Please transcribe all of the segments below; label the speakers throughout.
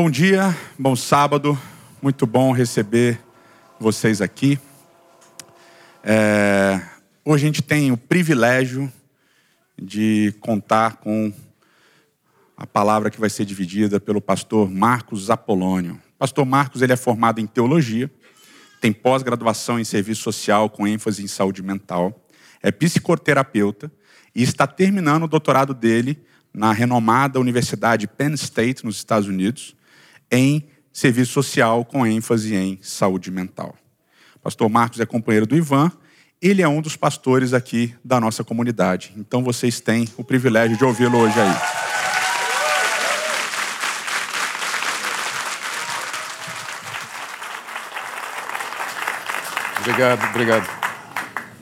Speaker 1: Bom dia, bom sábado, muito bom receber vocês aqui. É, hoje a gente tem o privilégio de contar com a palavra que vai ser dividida pelo pastor Marcos Apolônio. Pastor Marcos ele é formado em teologia, tem pós-graduação em serviço social com ênfase em saúde mental, é psicoterapeuta e está terminando o doutorado dele na renomada Universidade Penn State, nos Estados Unidos, em serviço social com ênfase em saúde mental. Pastor Marcos é companheiro do Ivan, ele é um dos pastores aqui da nossa comunidade. Então vocês têm o privilégio de ouvi-lo hoje aí.
Speaker 2: Obrigado, obrigado.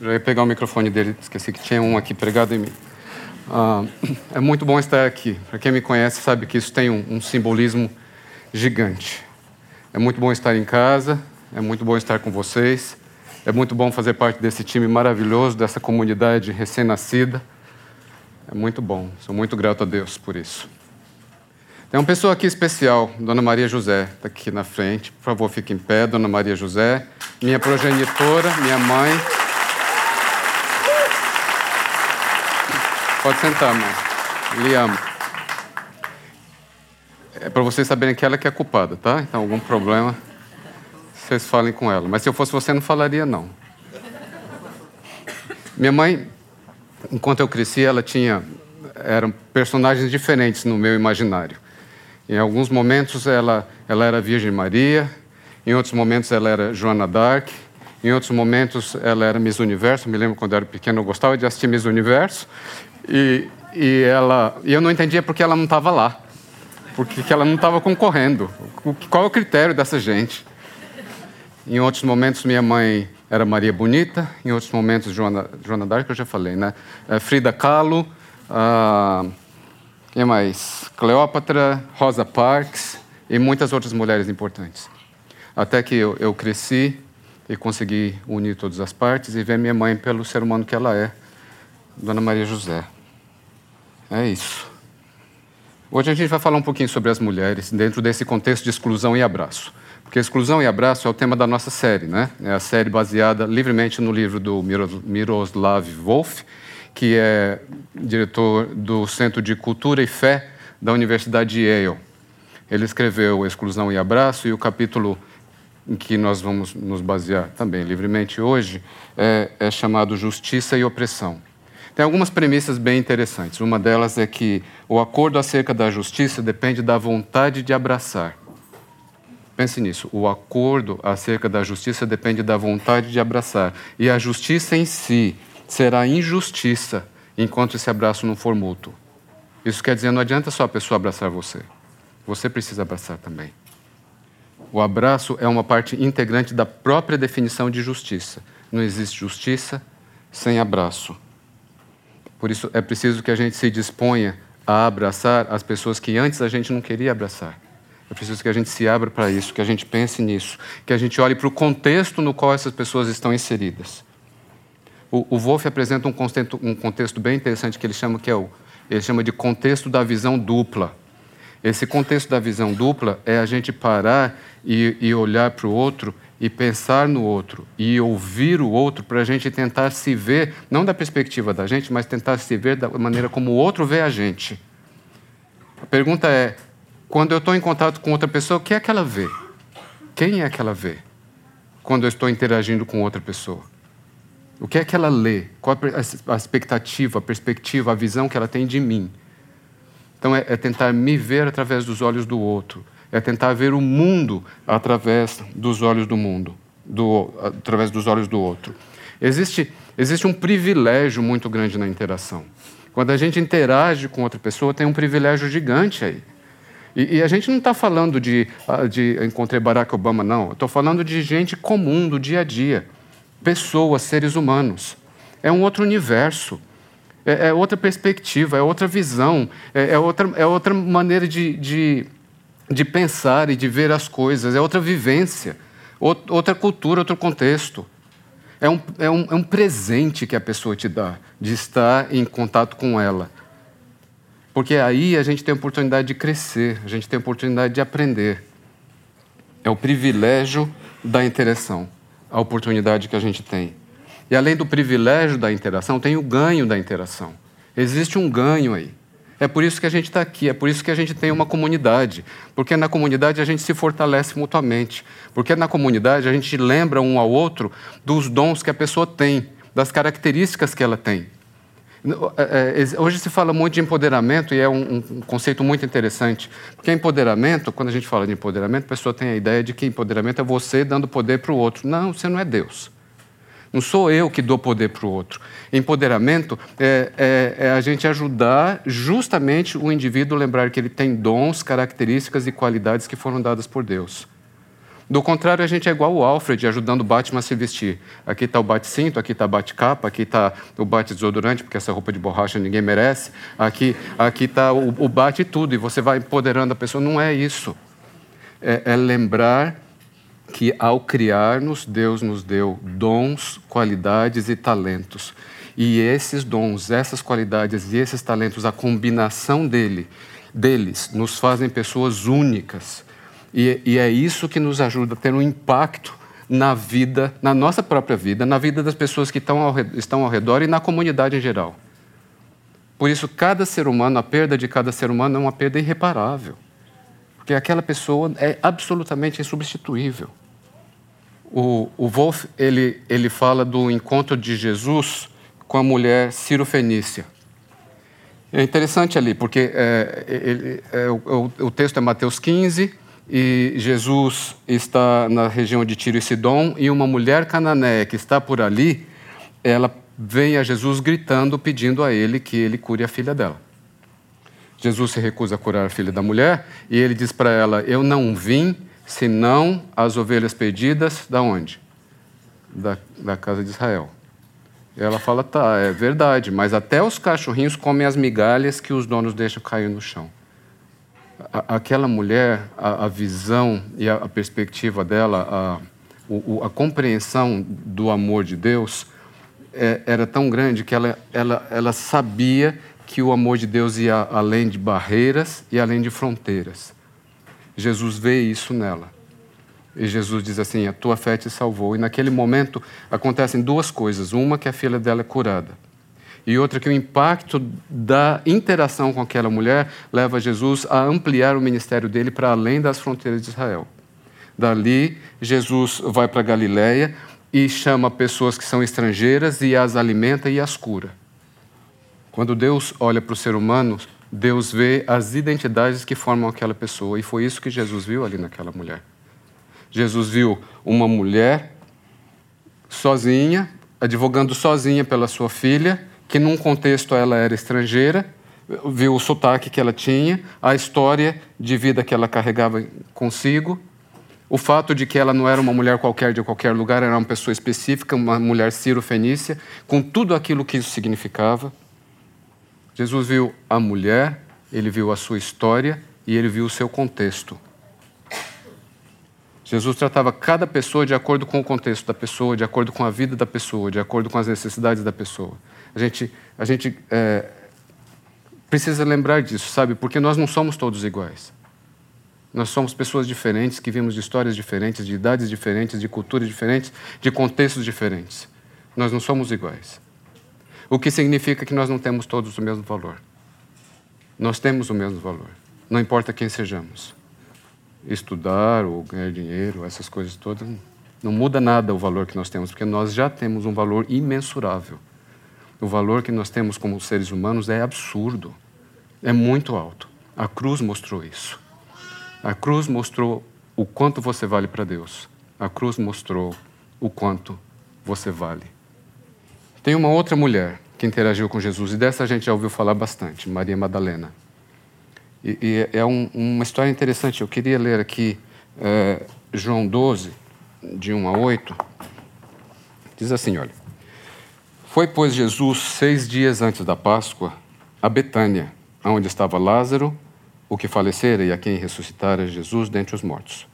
Speaker 2: Já ia pegar o microfone dele, esqueci que tinha um aqui pregado em mim. Ah, é muito bom estar aqui. Para quem me conhece sabe que isso tem um, um simbolismo gigante. É muito bom estar em casa, é muito bom estar com vocês, é muito bom fazer parte desse time maravilhoso, dessa comunidade recém-nascida. É muito bom, sou muito grato a Deus por isso. Tem uma pessoa aqui especial, Dona Maria José, está aqui na frente. Por favor, fique em pé, Dona Maria José. Minha progenitora, minha mãe. Pode sentar, mãe. Lhe amo. É para vocês saberem que ela que é culpada, tá? Então, algum problema, vocês falem com ela. Mas se eu fosse você, não falaria, não. Minha mãe, enquanto eu cresci, ela tinha... Eram personagens diferentes no meu imaginário. Em alguns momentos, ela, ela era Virgem Maria. Em outros momentos, ela era Joana d'Arc. Em outros momentos, ela era Miss Universo. Me lembro quando eu era pequeno, eu gostava de assistir Miss Universo. E, e, ela, e eu não entendia porque ela não estava lá porque ela não estava concorrendo. Qual é o critério dessa gente? Em outros momentos, minha mãe era Maria Bonita, em outros momentos, Joana, Joana Dark, eu já falei, né? É, Frida Kahlo, ah, quem mais? Cleópatra, Rosa Parks e muitas outras mulheres importantes. Até que eu, eu cresci e consegui unir todas as partes e ver minha mãe pelo ser humano que ela é, Dona Maria José. É isso. Hoje a gente vai falar um pouquinho sobre as mulheres dentro desse contexto de exclusão e abraço. Porque exclusão e abraço é o tema da nossa série, né? É a série baseada livremente no livro do Miroslav Wolf, que é diretor do Centro de Cultura e Fé da Universidade de Yale. Ele escreveu Exclusão e Abraço e o capítulo em que nós vamos nos basear também livremente hoje é, é chamado Justiça e Opressão. Tem algumas premissas bem interessantes. Uma delas é que o acordo acerca da justiça depende da vontade de abraçar. Pense nisso. O acordo acerca da justiça depende da vontade de abraçar. E a justiça em si será injustiça enquanto esse abraço não for mútuo. Isso quer dizer, não adianta só a pessoa abraçar você. Você precisa abraçar também. O abraço é uma parte integrante da própria definição de justiça. Não existe justiça sem abraço. Por isso é preciso que a gente se disponha a abraçar as pessoas que antes a gente não queria abraçar. É preciso que a gente se abra para isso, que a gente pense nisso, que a gente olhe para o contexto no qual essas pessoas estão inseridas. O, o Wolff apresenta um contexto, um contexto, bem interessante que ele chama que é o ele chama de contexto da visão dupla. Esse contexto da visão dupla é a gente parar e, e olhar para o outro e pensar no outro e ouvir o outro para a gente tentar se ver, não da perspectiva da gente, mas tentar se ver da maneira como o outro vê a gente. A pergunta é: quando eu estou em contato com outra pessoa, o que é que ela vê? Quem é que ela vê? Quando eu estou interagindo com outra pessoa? O que é que ela lê? Qual a expectativa, a perspectiva, a visão que ela tem de mim? Então é, é tentar me ver através dos olhos do outro é tentar ver o mundo através dos olhos do mundo, do, através dos olhos do outro. Existe, existe um privilégio muito grande na interação. Quando a gente interage com outra pessoa, tem um privilégio gigante aí. E, e a gente não está falando de, ah, de encontrei Barack Obama, não. Estou falando de gente comum, do dia a dia. Pessoas, seres humanos. É um outro universo. É, é outra perspectiva, é outra visão, é, é, outra, é outra maneira de, de de pensar e de ver as coisas, é outra vivência, outra cultura, outro contexto. É um, é, um, é um presente que a pessoa te dá de estar em contato com ela. Porque aí a gente tem a oportunidade de crescer, a gente tem a oportunidade de aprender. É o privilégio da interação, a oportunidade que a gente tem. E além do privilégio da interação, tem o ganho da interação. Existe um ganho aí. É por isso que a gente está aqui, é por isso que a gente tem uma comunidade. Porque na comunidade a gente se fortalece mutuamente. Porque na comunidade a gente lembra um ao outro dos dons que a pessoa tem, das características que ela tem. É, é, hoje se fala muito de empoderamento e é um, um, conceito muito interessante. Porque empoderamento, quando a gente fala de empoderamento, a pessoa tem a ideia de que empoderamento é você dando poder para o outro. Não, você não é Deus. Não sou eu que dou poder para o outro. Empoderamento é, é, é, a gente ajudar justamente o indivíduo a lembrar que ele tem dons, características e qualidades que foram dadas por Deus. Do contrário, a gente é igual o Alfred ajudando o Batman a se vestir. Aqui está o bate-cinto, aqui está a bate-capa, aqui está o bate-desodorante, porque essa roupa de borracha ninguém merece. Aqui está o, o bate-tudo, e você vai empoderando a pessoa. Não é isso. É, é lembrar que ao criar-nos, Deus nos deu dons, qualidades e talentos. E esses dons, essas qualidades e esses talentos, a combinação dele, deles, nos fazem pessoas únicas. E, e é isso que nos ajuda a ter um impacto na vida, na nossa própria vida, na vida das pessoas que estão ao, estão ao redor e na comunidade em geral. Por isso, cada ser humano, a perda de cada ser humano é uma perda irreparável. Porque aquela pessoa é absolutamente insubstituível. O, o Wolff ele, ele fala do encontro de Jesus com a mulher Ciro-Fenícia. É interessante ali, porque é, ele, é, o, o, texto é Mateus 15, e Jesus está na região de Tiro e Sidom, e uma mulher cananeia que está por ali, ela vem a Jesus gritando, pedindo a ele que ele cure a filha dela. Jesus se recusa a curar a filha da mulher e ele diz para ela: Eu não vim senão as ovelhas perdidas da onde? Da, da casa de Israel. Ela fala: Tá, é verdade, mas até os cachorrinhos comem as migalhas que os donos deixam cair no chão. A, aquela mulher, a, a, visão e a, a perspectiva dela, a, o, a compreensão do amor de Deus é, era tão grande que ela, ela, ela sabia que o amor de Deus ia além de barreiras e além de fronteiras. Jesus vê isso nela. E Jesus diz assim: A tua fé te salvou. E naquele momento acontecem duas coisas: uma, que a filha dela é curada, e outra, que o impacto da interação com aquela mulher leva Jesus a ampliar o ministério dele para além das fronteiras de Israel. Dali, Jesus vai para Galiléia e chama pessoas que são estrangeiras e as alimenta e as cura. Quando Deus olha para o ser humano, Deus vê as identidades que formam aquela pessoa, e foi isso que Jesus viu ali naquela mulher. Jesus viu uma mulher sozinha, advogando sozinha pela sua filha, que num contexto ela era estrangeira, viu o sotaque que ela tinha, a história de vida que ela carregava consigo, o fato de que ela não era uma mulher qualquer de qualquer lugar, era uma pessoa específica, uma mulher ciro-fenícia, com tudo aquilo que isso significava. Jesus viu a mulher, ele viu a sua história e ele viu o seu contexto. Jesus tratava cada pessoa de acordo com o contexto da pessoa, de acordo com a vida da pessoa, de acordo com as necessidades da pessoa. A gente, a gente é, precisa lembrar disso, sabe? Porque nós não somos todos iguais. Nós somos pessoas diferentes, que vimos de histórias diferentes, de idades diferentes, de culturas diferentes, de contextos diferentes. Nós não somos iguais. O que significa que nós não temos todos o mesmo valor. Nós temos o mesmo valor, não importa quem sejamos. Estudar ou ganhar dinheiro, essas coisas todas, não muda nada o valor que nós temos, porque nós já temos um valor imensurável. O valor que nós temos como seres humanos é absurdo, é muito alto. A cruz mostrou isso. A cruz mostrou o quanto você vale para Deus. A cruz mostrou o quanto você vale. Tem uma outra mulher que interagiu com Jesus, e dessa a gente já ouviu falar bastante, Maria Madalena. E, e é um, uma história interessante. Eu queria ler aqui é, João 12, de 1 a 8. Diz assim: olha. Foi, pois, Jesus, seis dias antes da Páscoa, a Betânia, onde estava Lázaro, o que falecera e a quem ressuscitara Jesus dentre os mortos.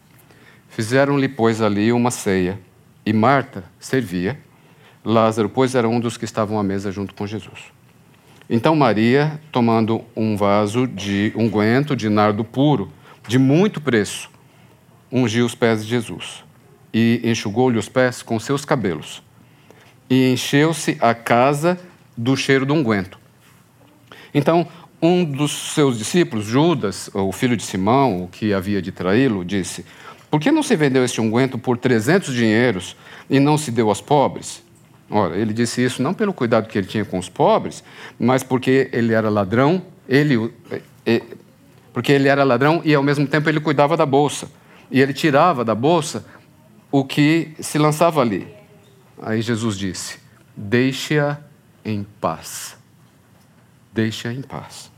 Speaker 2: Fizeram-lhe, pois, ali uma ceia, e Marta servia Lázaro, pois, era um dos que estavam à mesa junto com Jesus. Então Maria, tomando um vaso de unguento de nardo puro, de muito preço, ungiu os pés de Jesus e enxugou-lhe os pés com seus cabelos. E encheu-se a casa do cheiro do unguento. Então, um dos seus discípulos, Judas, o filho de Simão, o que havia de traí-lo, disse: Por que não se vendeu este unguento por trezentos dinheiros e não se deu aos pobres? Ora, ele disse isso não pelo cuidado que ele tinha com os pobres, mas porque ele era ladrão, ele, porque ele era ladrão e ao mesmo tempo ele cuidava da bolsa. E ele tirava da bolsa o que se lançava ali. Aí Jesus disse: Deixe-a em paz. Deixe-a em paz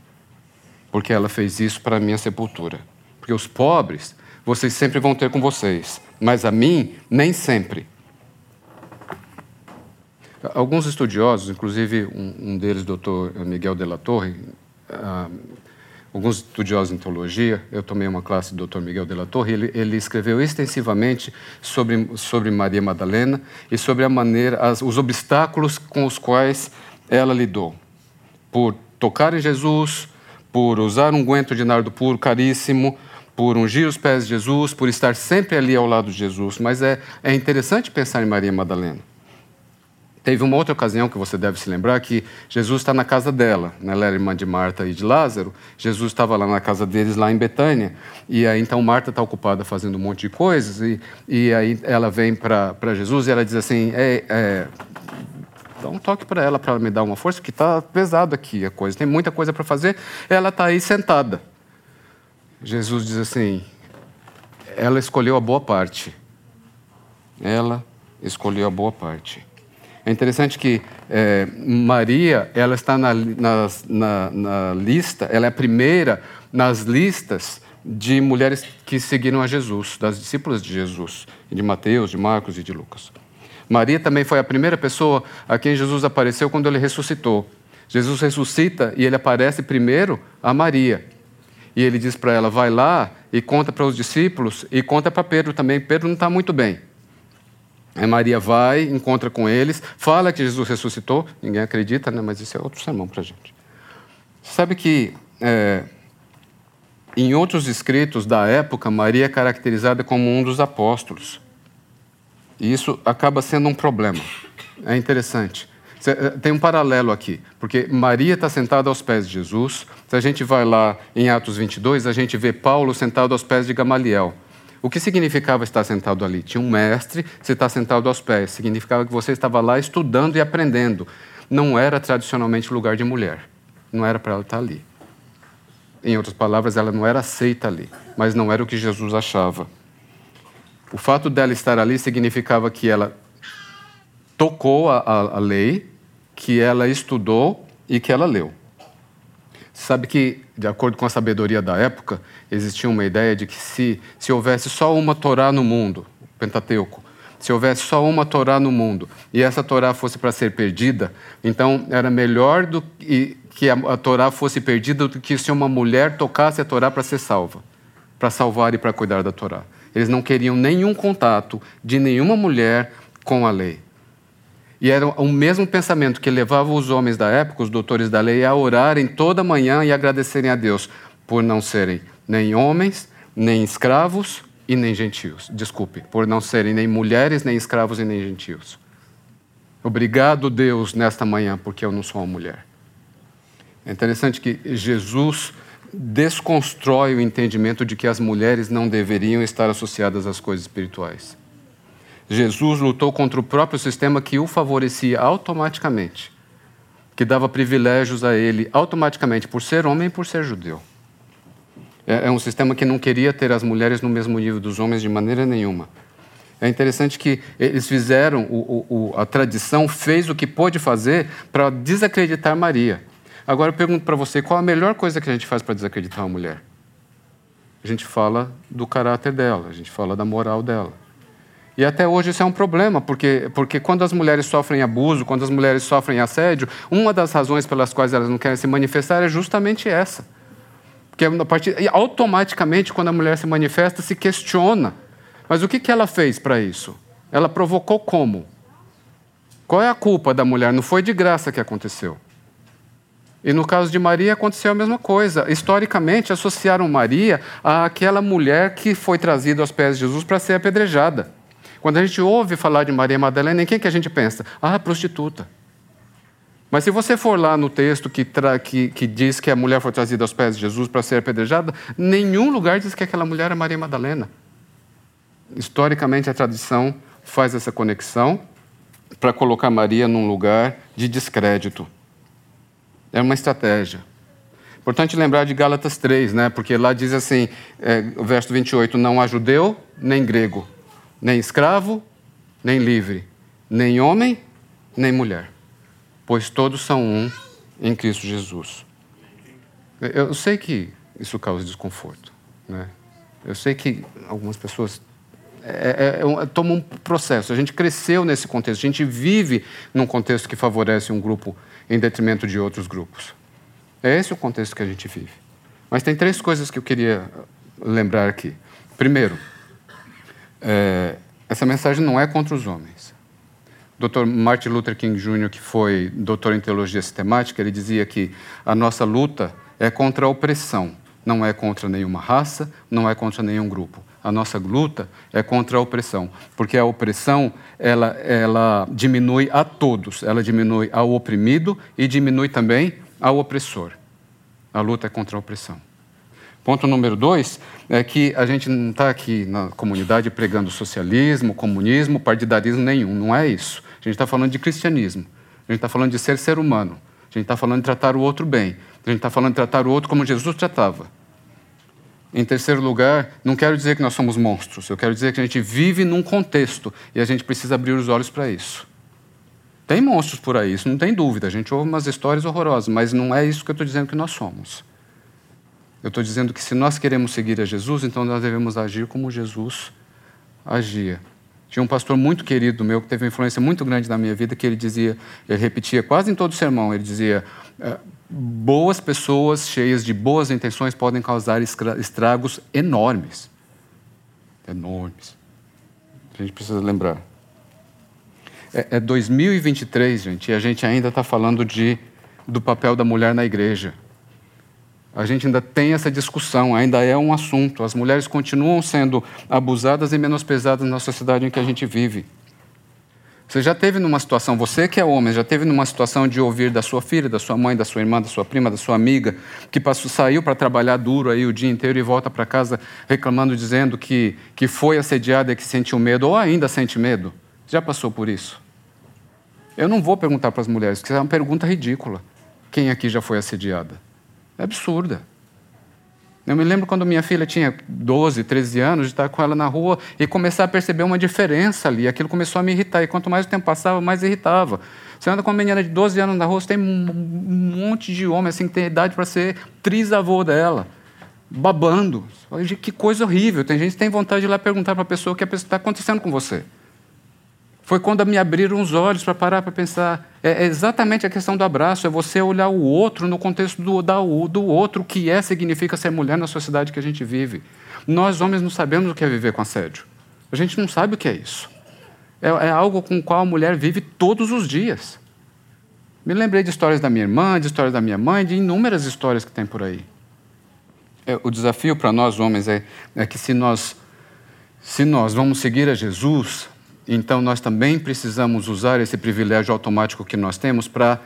Speaker 2: porque ela fez isso para a minha sepultura. Porque os pobres, vocês sempre vão ter com vocês, mas a mim, nem sempre. Alguns estudiosos, inclusive um, um deles, doutor Miguel de la Torre, uh, alguns estudiosos em teologia, eu tomei uma classe do Dr. Miguel de la Torre, ele, ele escreveu extensivamente sobre, sobre Maria Madalena e sobre a maneira, as, os obstáculos com os quais ela lidou. Por tocar em Jesus, por usar um guento de nardo puro caríssimo, por ungir os pés de Jesus, por estar sempre ali ao lado de Jesus. Mas é, é interessante pensar em Maria Madalena. Teve uma outra ocasião que você deve se lembrar que Jesus está na casa dela. Né? Ela era irmã de Marta e de Lázaro. Jesus estava lá na casa deles, lá em Betânia. E aí então Marta está ocupada fazendo um monte de coisas. E, e aí ela vem para Jesus e ela diz assim: é, é, Dá um toque para ela, para ela me dar uma força, que está pesado aqui a coisa, tem muita coisa para fazer. Ela está aí sentada. Jesus diz assim: ela escolheu a boa parte. Ela escolheu a boa parte. É interessante que é, Maria, ela está na, na, na, na lista, ela é a primeira nas listas de mulheres que seguiram a Jesus, das discípulas de Jesus, de Mateus, de Marcos e de Lucas. Maria também foi a primeira pessoa a quem Jesus apareceu quando ele ressuscitou. Jesus ressuscita e ele aparece primeiro a Maria. E ele diz para ela: vai lá e conta para os discípulos e conta para Pedro também. Pedro não está muito bem. Aí Maria vai, encontra com eles, fala que Jesus ressuscitou. Ninguém acredita, né? mas isso é outro sermão para a gente. Sabe que é, em outros escritos da época, Maria é caracterizada como um dos apóstolos. E isso acaba sendo um problema. É interessante. Eh, tem um paralelo aqui, porque Maria está sentada aos pés de Jesus. Se a gente vai lá em Atos 22, a gente vê Paulo sentado aos pés de Gamaliel. O que significava estar sentado ali? Tinha um mestre, você está sentado aos pés. Significava que você estava lá estudando e aprendendo. Não era tradicionalmente lugar de mulher. Não era para ela estar ali. Em outras palavras, ela não era aceita ali. Mas não era o que Jesus achava. O fato dela estar ali significava que ela tocou a, a, a lei, que ela estudou e que ela leu. Sabe que, de acordo com a sabedoria da época, existia uma ideia de que se, se houvesse só uma Torá no mundo, o Pentateuco, se houvesse só uma Torá no mundo e essa Torá fosse para ser perdida, então era melhor do que, que a, a Torá fosse perdida do que se uma mulher tocasse a Torá para ser salva, para salvar e para cuidar da Torá. Eles não queriam nenhum contato de nenhuma mulher com a lei. E era o mesmo pensamento que levava os homens da época, os doutores da lei, a orarem toda manhã e agradecerem a Deus por não serem nem homens, nem escravos e nem gentios. Desculpe, por não serem nem mulheres, nem escravos e nem gentios. Obrigado, Deus, nesta manhã, porque eu não sou uma mulher. É interessante que Jesus desconstrói o entendimento de que as mulheres não deveriam estar associadas às coisas espirituais. Jesus lutou contra o próprio sistema que o favorecia automaticamente, que dava privilégios a ele automaticamente por ser homem e por ser judeu. É, é um sistema que não queria ter as mulheres no mesmo nível dos homens de maneira nenhuma. É interessante que eles fizeram, o, o, a tradição fez o que pôde fazer para desacreditar Maria. Agora eu pergunto para você, qual a melhor coisa que a gente faz para desacreditar uma mulher? A gente fala do caráter dela, a gente fala da moral dela. E até hoje isso é um problema, porque, porque quando as mulheres sofrem abuso, quando as mulheres sofrem assédio, uma das razões pelas quais elas não querem se manifestar é justamente essa. Porque a partir, automaticamente, quando a mulher se manifesta, se questiona. Mas o que, que ela fez para isso? Ela provocou como? Qual é a culpa da mulher? Não foi de graça que aconteceu. E no caso de Maria aconteceu a mesma coisa. Historicamente, associaram Maria àquela mulher que foi trazida aos pés de Jesus para ser apedrejada. Quando a gente ouve falar de Maria Madalena, em quem que a gente pensa? Ah, prostituta. Mas se você for lá no texto que, que, que, diz que a mulher foi trazida aos pés de Jesus para ser apedrejada, nenhum lugar diz que aquela mulher é Maria Madalena. Historicamente, a tradição faz essa conexão para colocar Maria num lugar de descrédito. É uma estratégia. Importante lembrar de Gálatas 3, né? porque lá diz assim, é, verso 28, não há judeu nem grego, nem escravo, nem livre, nem homem, nem mulher, pois todos são um em Cristo Jesus. Eu sei que isso causa desconforto. Né? Eu sei que algumas pessoas é, é, é, toma um processo. A gente cresceu nesse contexto, a gente vive num contexto que favorece um grupo em detrimento de outros grupos. É esse o contexto que a gente vive. Mas tem três coisas que eu queria lembrar aqui. Primeiro, é, essa mensagem não é contra os homens. Dr. Martin Luther King Jr., que foi doutor em teologia sistemática, ele dizia que a nossa luta é contra a opressão, não é contra nenhuma raça, não é contra nenhum grupo. A nossa luta é contra a opressão, porque a opressão ela, ela diminui a todos, ela diminui ao oprimido e diminui também ao opressor. A luta é contra a opressão. Ponto número dois é que a gente não está aqui na comunidade pregando socialismo, comunismo, partidarismo nenhum, não é isso. A gente está falando de cristianismo, a gente está falando de ser ser humano, a gente está falando de tratar o outro bem, a gente está falando de tratar o outro como Jesus tratava. Em terceiro lugar, não quero dizer que nós somos monstros, eu quero dizer que a gente vive num contexto e a gente precisa abrir os olhos para isso. Tem monstros por aí, isso não tem dúvida. A gente ouve umas histórias horrorosas, mas não é isso que eu estou dizendo que nós somos. Eu estou dizendo que se nós queremos seguir a Jesus, então nós devemos agir como Jesus agia. Tinha um pastor muito querido meu que teve uma influência muito grande na minha vida que ele dizia, ele repetia quase em todo sermão, ele dizia: é, boas pessoas cheias de boas intenções podem causar estragos enormes. Enormes. A gente precisa lembrar. É, é 2023, gente, e a gente ainda está falando de, do papel da mulher na igreja. A gente ainda tem essa discussão, ainda é um assunto. As mulheres continuam sendo abusadas e menosprezadas na sociedade em que a gente vive. Você já teve numa situação, você que é homem, já teve numa situação de ouvir da sua filha, da sua mãe, da sua irmã, da sua prima, da sua amiga, que passou, saiu para trabalhar duro aí o dia inteiro e volta para casa reclamando, dizendo que, que foi assediada e que sentiu medo, ou ainda sente medo? Já passou por isso? Eu não vou perguntar para as mulheres, porque é uma pergunta ridícula. Quem aqui já foi assediada? É absurda. Eu me lembro quando minha filha tinha 12, 13 anos, de estar com ela na rua e começar a perceber uma diferença ali. Aquilo começou a me irritar. E quanto mais o tempo passava, mais irritava. Você anda com uma menina de 12 anos na rua, você tem um monte de homem assim, que tem idade para ser trisavô dela, babando. Que coisa horrível. Tem gente que tem vontade de ir lá perguntar para a pessoa o que está acontecendo com você. Foi quando me abriram os olhos para parar para pensar. É, é exatamente a questão do abraço, é você olhar o outro no contexto do, da, do outro, o que é, significa ser mulher na sociedade que a gente vive. Nós, homens, não sabemos o que é viver com assédio. A gente não sabe o que é isso. É, é algo com o qual a mulher vive todos os dias. Me lembrei de histórias da minha irmã, de histórias da minha mãe, de inúmeras histórias que tem por aí. É, o desafio para nós, homens, é, é que se nós, se nós vamos seguir a Jesus, então, nós também precisamos usar esse privilégio automático que nós temos para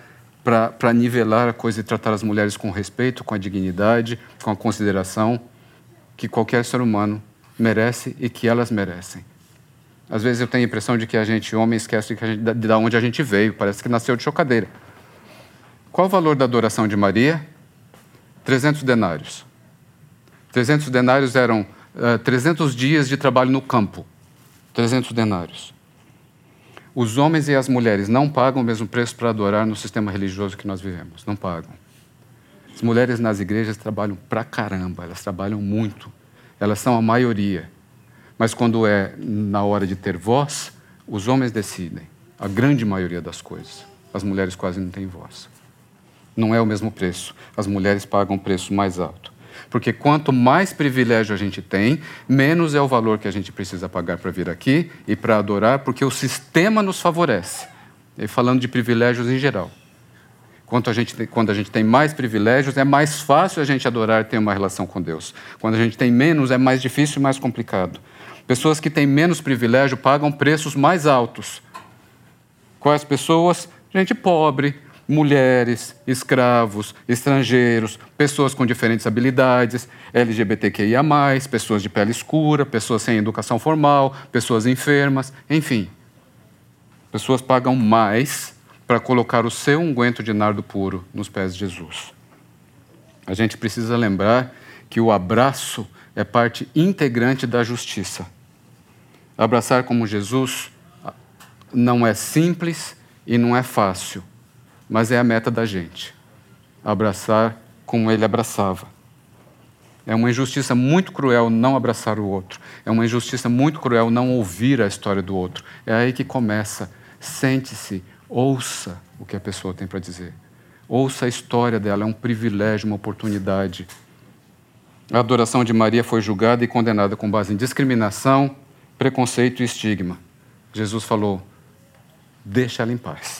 Speaker 2: nivelar a coisa e tratar as mulheres com respeito, com a dignidade, com a consideração que qualquer ser humano merece e que elas merecem. Às vezes eu tenho a impressão de que a gente, homem, esquece de, gente, de onde a gente veio, parece que nasceu de chocadeira. Qual o valor da adoração de Maria? 300 denários. 300 denários eram uh, eh, 300 dias de trabalho no campo. 300 denários. Os homens e as mulheres não pagam o mesmo preço para adorar no sistema religioso que nós vivemos. Não pagam. As mulheres nas igrejas trabalham pra caramba, elas trabalham muito. Elas são a maioria. Mas quando é na hora de ter voz, os homens decidem. A grande maioria das coisas. As mulheres quase não têm voz. Não é o mesmo preço. As mulheres pagam um preço mais alto. Porque quanto mais privilégio a gente tem, menos é o valor que a gente precisa pagar para vir aqui e para adorar, porque o sistema nos favorece. E falando de privilégios em geral. Quando a, gente quando a gente tem mais privilégios, é mais fácil a gente adorar e ter uma relação com Deus. Quando a gente tem menos, é mais difícil e mais complicado. Pessoas que têm menos privilégio pagam preços mais altos. Quais pessoas? Gente pobre, mulheres, escravos, estrangeiros, pessoas com diferentes habilidades, LGBTQIA, pessoas de pele escura, pessoas sem educação formal, pessoas enfermas, enfim. Pessoas pagam mais para colocar o seu unguento de nardo puro nos pés de Jesus. A gente precisa lembrar que o abraço é parte integrante da justiça. Abraçar como Jesus não é simples e não é fácil mas é a meta da gente. Abraçar como ele abraçava. É uma injustiça muito cruel não abraçar o outro. É uma injustiça muito cruel não ouvir a história do outro. É aí que começa. Sente-se, ouça o que a pessoa tem para dizer. Ouça a história dela, é um privilégio, uma oportunidade. A adoração de Maria foi julgada e condenada com base em discriminação, preconceito e estigma. Jesus falou: deixa ela em paz.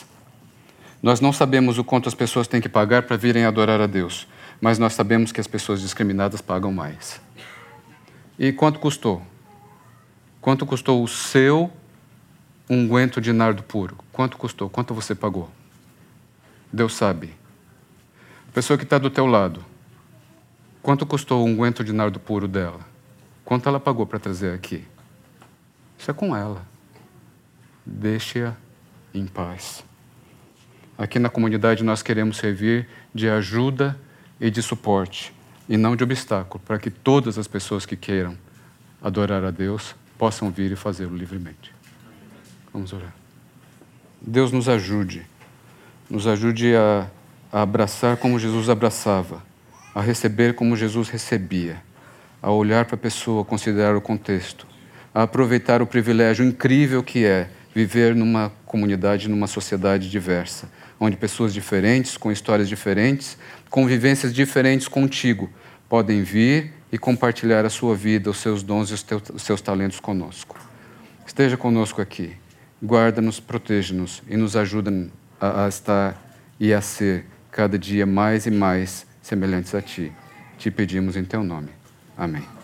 Speaker 2: Nós não sabemos o quanto as pessoas têm que pagar para virem adorar a Deus, mas nós sabemos que as pessoas discriminadas pagam mais. E quanto custou? Quanto custou o seu unguento de nardo puro? Quanto custou? Quanto você pagou? Deus sabe. A pessoa que está do teu lado, quanto custou o unguento de nardo puro dela? Quanto ela pagou para trazer aqui? Isso é com ela. Deixe-a em paz. Aqui na comunidade nós queremos servir de ajuda e de suporte, e não de obstáculo, para que todas as pessoas que queiram adorar a Deus possam vir e fazê-lo livremente. Vamos orar. Deus nos ajude, nos ajude a, a abraçar como Jesus abraçava, a receber como Jesus recebia, a olhar para a pessoa, considerar o contexto, a aproveitar o privilégio incrível que é viver numa comunidade, numa sociedade diversa onde pessoas diferentes, com histórias diferentes, convivências diferentes contigo, podem vir e compartilhar a sua vida, os seus dons e os, seus talentos conosco. Esteja conosco aqui, guarda-nos, proteja-nos e nos ajuda a estar e a ser cada dia mais e mais semelhantes a Ti. Te pedimos em Teu nome. Amém.